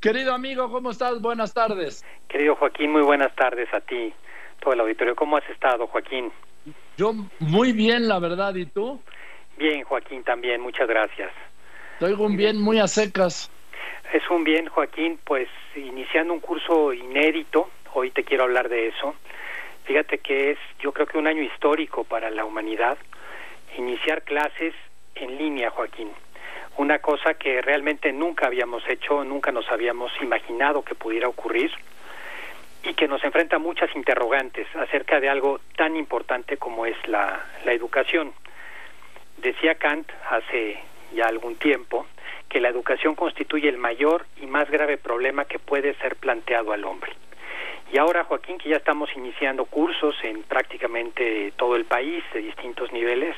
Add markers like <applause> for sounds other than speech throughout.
Querido amigo, ¿cómo estás? Buenas tardes. Querido Joaquín, muy buenas tardes a ti, todo el auditorio. ¿Cómo has estado, Joaquín? Yo muy bien, la verdad, ¿y tú? Bien, Joaquín, también, muchas gracias. Estoy un bien muy a secas. Es un bien, Joaquín, pues iniciando un curso inédito, hoy te quiero hablar de eso. Fíjate que es, yo creo que un año histórico para la humanidad, iniciar clases en línea, Joaquín. Una cosa que realmente nunca habíamos hecho, nunca nos habíamos imaginado que pudiera ocurrir y que nos enfrenta a muchas interrogantes acerca de algo tan importante como es la, la educación. Decía Kant hace ya algún tiempo que la educación constituye el mayor y más grave problema que puede ser planteado al hombre. Y ahora, Joaquín, que ya estamos iniciando cursos en prácticamente todo el país de distintos niveles,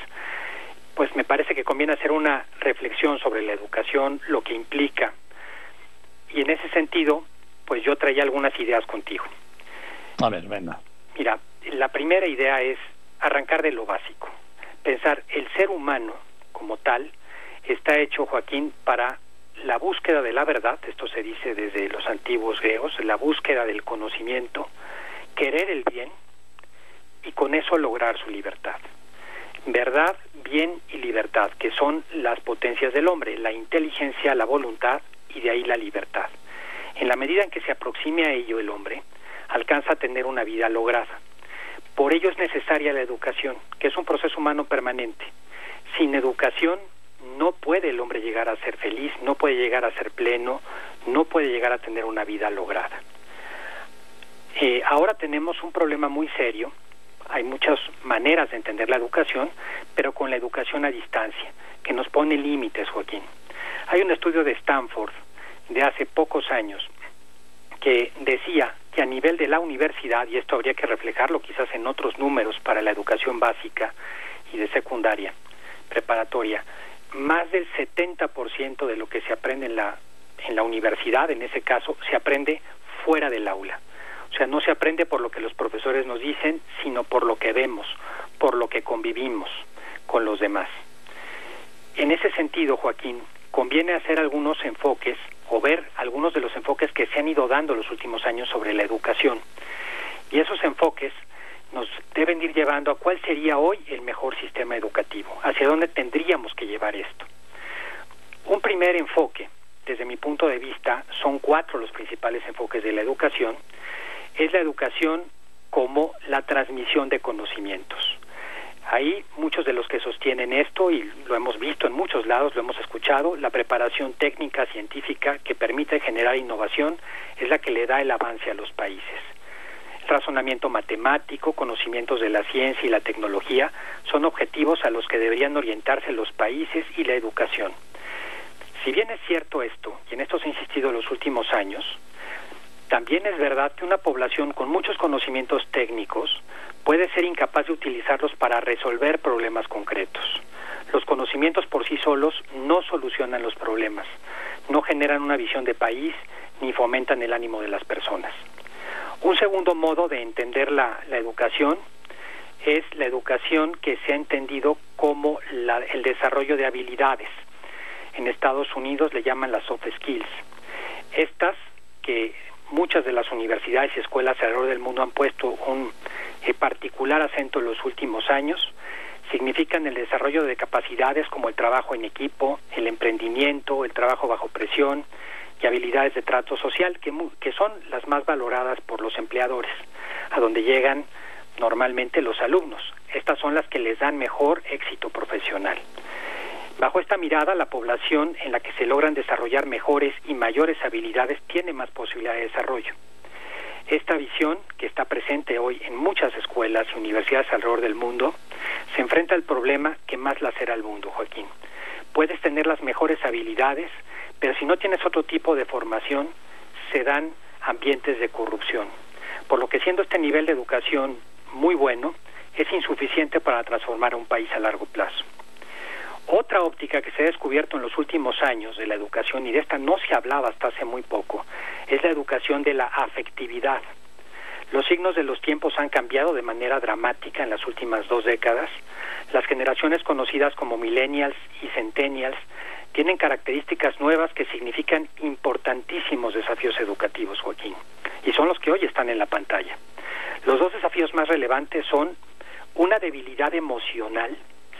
pues me parece que conviene hacer una reflexión sobre la educación, lo que implica. Y en ese sentido, pues yo traía algunas ideas contigo. A ver, venga. Mira, la primera idea es arrancar de lo básico. Pensar, el ser humano como tal está hecho, Joaquín, para la búsqueda de la verdad, esto se dice desde los antiguos griegos, la búsqueda del conocimiento, querer el bien y con eso lograr su libertad. Verdad, bien y libertad, que son las potencias del hombre, la inteligencia, la voluntad y de ahí la libertad. En la medida en que se aproxime a ello el hombre, alcanza a tener una vida lograda. Por ello es necesaria la educación, que es un proceso humano permanente. Sin educación no puede el hombre llegar a ser feliz, no puede llegar a ser pleno, no puede llegar a tener una vida lograda. Eh, ahora tenemos un problema muy serio, hay muchas maneras de entender la educación, pero con la educación a distancia, que nos pone límites, Joaquín. Hay un estudio de Stanford de hace pocos años que decía que a nivel de la universidad, y esto habría que reflejarlo quizás en otros números para la educación básica y de secundaria, preparatoria, más del 70% de lo que se aprende en la, en la universidad, en ese caso, se aprende fuera del aula. O sea, no se aprende por lo que los profesores nos dicen, sino por lo que vemos, por lo que convivimos con los demás. En ese sentido, Joaquín, conviene hacer algunos enfoques o ver algunos de los enfoques que se han ido dando los últimos años sobre la educación. Y esos enfoques nos deben ir llevando a cuál sería hoy el mejor sistema educativo, hacia dónde tendríamos que llevar esto. Un primer enfoque, desde mi punto de vista, son cuatro los principales enfoques de la educación, es la educación como la transmisión de conocimientos. Ahí muchos de los que sostienen esto, y lo hemos visto en muchos lados, lo hemos escuchado, la preparación técnica científica que permite generar innovación es la que le da el avance a los países razonamiento matemático, conocimientos de la ciencia y la tecnología son objetivos a los que deberían orientarse los países y la educación. Si bien es cierto esto, y en esto se ha insistido en los últimos años, también es verdad que una población con muchos conocimientos técnicos puede ser incapaz de utilizarlos para resolver problemas concretos. Los conocimientos por sí solos no solucionan los problemas, no generan una visión de país ni fomentan el ánimo de las personas. Un segundo modo de entender la, educación es la educación que se ha entendido como el desarrollo de habilidades. En Estados Unidos le llaman las soft skills. Estas que muchas de las universidades y escuelas alrededor del mundo han puesto un eh, particular acento en los últimos años, significan el desarrollo de capacidades como el trabajo en equipo, el emprendimiento, el trabajo bajo presión, y habilidades de trato social, que, que son las más valoradas por los empleadores, a donde llegan normalmente los alumnos. Estas son las que les dan mejor éxito profesional. Bajo esta mirada, la población en la que se logran desarrollar mejores y mayores habilidades tiene más posibilidad de desarrollo. Esta visión, que está presente hoy en muchas escuelas y universidades alrededor del mundo, se enfrenta al problema que más lacera al mundo, Joaquín. Puedes tener las mejores habilidades, pero si no tienes otro tipo de formación, se dan ambientes de corrupción. Por lo que siendo este nivel de educación muy bueno, es insuficiente para transformar a un país a largo plazo. Otra óptica que se ha descubierto en los últimos años de la educación, y de esta no se hablaba hasta hace muy poco, es la educación de la afectividad. Los signos de los tiempos han cambiado de manera dramática en las últimas dos décadas. Las generaciones conocidas como millennials y centennials tienen características nuevas que significan importantísimos desafíos educativos, Joaquín, y son los que hoy están en la pantalla. Los dos desafíos más relevantes son una debilidad emocional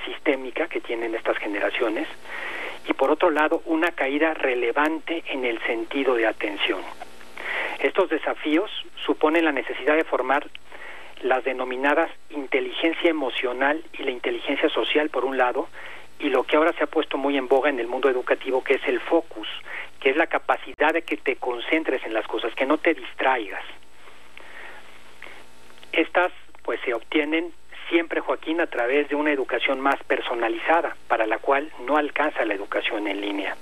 sistémica que tienen estas generaciones y por otro lado una caída relevante en el sentido de atención. Estos desafíos suponen la necesidad de formar las denominadas inteligencia emocional y la inteligencia social por un lado y lo que ahora se ha puesto muy en boga en el mundo educativo que es el focus, que es la capacidad de que te concentres en las cosas, que no te distraigas. Estas pues se obtienen siempre, Joaquín, a través de una educación más personalizada, para la cual no alcanza la educación en línea.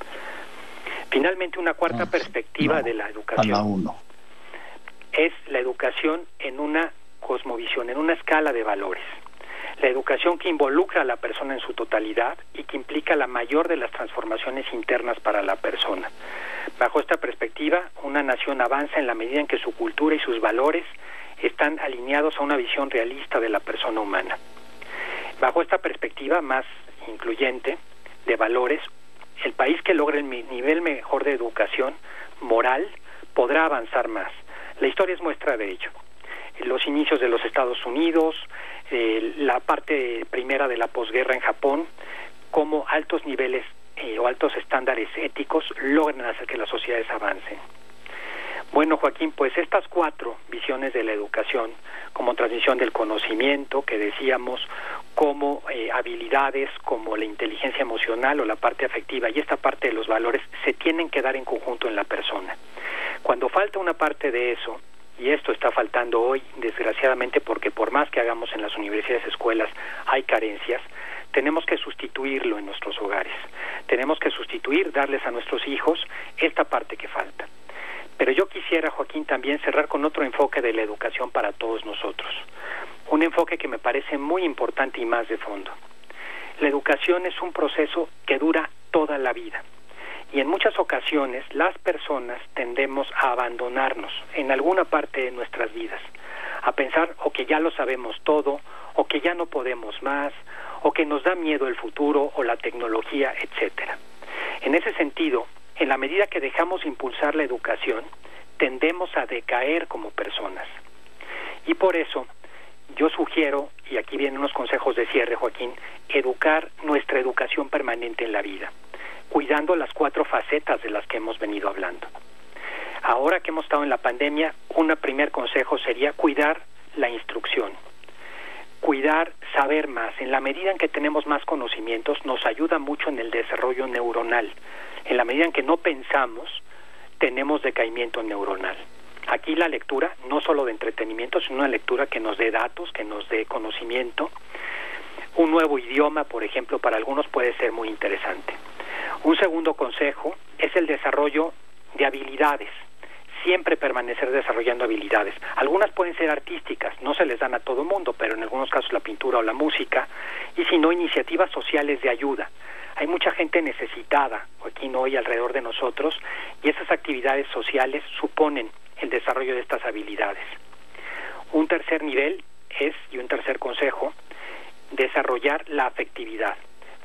Finalmente, una cuarta perspectiva de la educación es la educación en una cosmovisión, en una escala de valores. La educación que involucra a la persona en su totalidad y que implica la mayor de las transformaciones internas para la persona. Bajo esta perspectiva, una nación avanza en la medida en que su cultura y sus valores están alineados a una visión realista de la persona humana. Bajo esta perspectiva más incluyente de valores, el país que logre el nivel mejor de educación moral podrá avanzar más. La historia es muestra de ello. Los inicios de los Estados Unidos, la parte primera de la posguerra en Japón, como altos niveles eh, o altos estándares éticos logran hacer que las sociedades avancen. Bueno, Joaquín, pues estas cuatro visiones de la educación, como transmisión del conocimiento, que decíamos, como eh, habilidades, como la inteligencia emocional o la parte afectiva y esta parte de los valores, se tienen que dar en conjunto en la persona. Cuando falta una parte de eso, y esto está faltando hoy, desgraciadamente, porque por más que hagamos en las universidades, escuelas, hay carencias, tenemos que sustituirlo en nuestros hogares. Tenemos que sustituir, darles a nuestros hijos esta parte que falta. Pero yo quisiera, Joaquín, también cerrar con otro enfoque de la educación para todos nosotros. Un enfoque que me parece muy importante y más de fondo. La educación es un proceso que dura toda la vida. Y en muchas ocasiones las personas tendemos a abandonarnos en alguna parte de nuestras vidas, a pensar o que ya lo sabemos todo, o que ya no podemos más, o que nos da miedo el futuro o la tecnología, etcétera. En ese sentido, en la medida que dejamos impulsar la educación, tendemos a decaer como personas. Y por eso yo sugiero, y aquí vienen unos consejos de cierre, Joaquín, educar nuestra educación permanente en la vida, cuidando las cuatro facetas de las que hemos venido hablando. Ahora que hemos estado en la pandemia, un primer consejo sería cuidar la instrucción, cuidar, saber más. En la medida en que tenemos más conocimientos, nos ayuda mucho en el desarrollo neuronal en la medida en que no pensamos, tenemos decaimiento neuronal. Aquí la lectura, no solo de entretenimiento, sino una lectura que nos dé datos, que nos dé conocimiento. Un nuevo idioma, por ejemplo, para algunos puede ser muy interesante. Un segundo consejo es el desarrollo de habilidades. Siempre permanecer desarrollando habilidades. Algunas pueden ser artísticas, no se les dan a todo mundo, pero en algunos casos la pintura o la música, y si no, iniciativas sociales de ayuda hay mucha gente necesitada aquí hoy alrededor de nosotros y esas actividades sociales suponen el desarrollo de estas habilidades. Un tercer nivel es, y un tercer consejo, desarrollar la afectividad,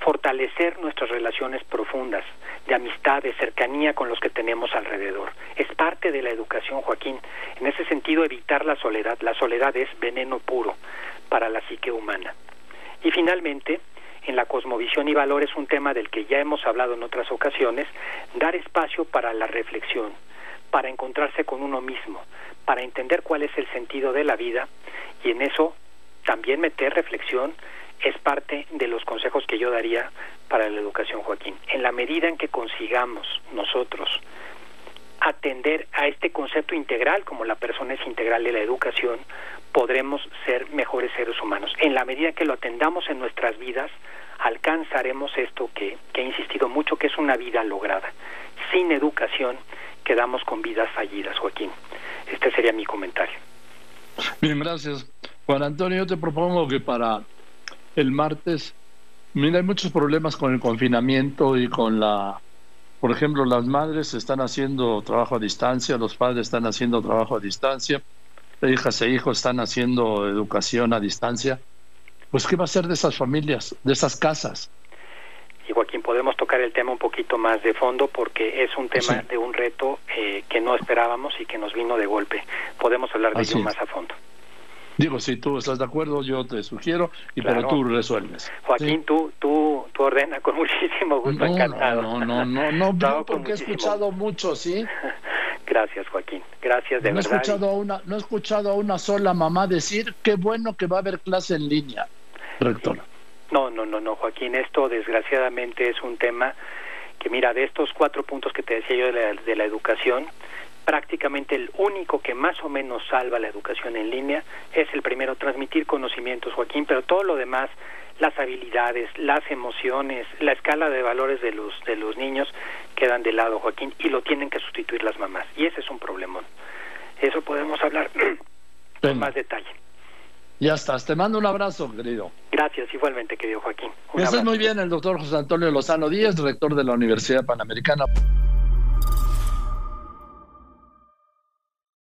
fortalecer nuestras relaciones profundas de amistad, de cercanía con los que tenemos alrededor. Es parte de la educación, Joaquín. En ese sentido, evitar la soledad. La soledad es veneno puro para la psique humana. Y finalmente, en la cosmovisión y valores, un tema del que ya hemos hablado en otras ocasiones, dar espacio para la reflexión, para encontrarse con uno mismo, para entender cuál es el sentido de la vida y en eso también meter reflexión es parte de los consejos que yo daría para la educación, Joaquín. En la medida en que consigamos nosotros atender a este concepto integral, como la persona es integral de la educación, podremos ser mejores seres humanos. En la medida que lo atendamos en nuestras vidas, alcanzaremos esto que, que he insistido mucho, que es una vida lograda. Sin educación quedamos con vidas fallidas, Joaquín. Este sería mi comentario. Bien, gracias. Juan Antonio, yo te propongo que para el martes, mira, hay muchos problemas con el confinamiento y con la, por ejemplo, las madres están haciendo trabajo a distancia, los padres están haciendo trabajo a distancia, hijas e hijos están haciendo educación a distancia pues ¿qué va a ser de esas familias, de esas casas? y Joaquín, podemos tocar el tema un poquito más de fondo porque es un tema de un reto eh, que no esperábamos y que nos vino de golpe. Podemos hablar de ello más a fondo. Digo, si tú estás de acuerdo, yo te sugiero, y pero tú resuelves. Joaquín, tú, tú, tú ordena con <laughs> muchísimo gusto, no, encantado. No, no, no, <laughs> no, no, porque he escuchado mucho, ¿sí? <laughs> Gracias, Joaquín. Gracias de no verdad. He escuchado una, no he escuchado a una sola mamá decir qué bueno que va a haber clase en línea, rectora. No, no, no, no, Joaquín. Esto desgraciadamente es un tema que, mira, de estos cuatro puntos que te decía yo de la, de la educación, prácticamente el único que más o menos salva la educación en línea es el primero, transmitir conocimientos, Joaquín, pero todo lo demás, las habilidades, las emociones, la escala de valores de los, de los niños quedan de lado, Joaquín, y lo tienen que sustituir las mamás. Y ese es un problemón. Eso podemos hablar <clears throat> con más detalle. Ya estás. Te mando un abrazo, querido. Gracias, igualmente, querido Joaquín. Un muy bien el doctor José Antonio Lozano Díaz, rector de la Universidad Panamericana.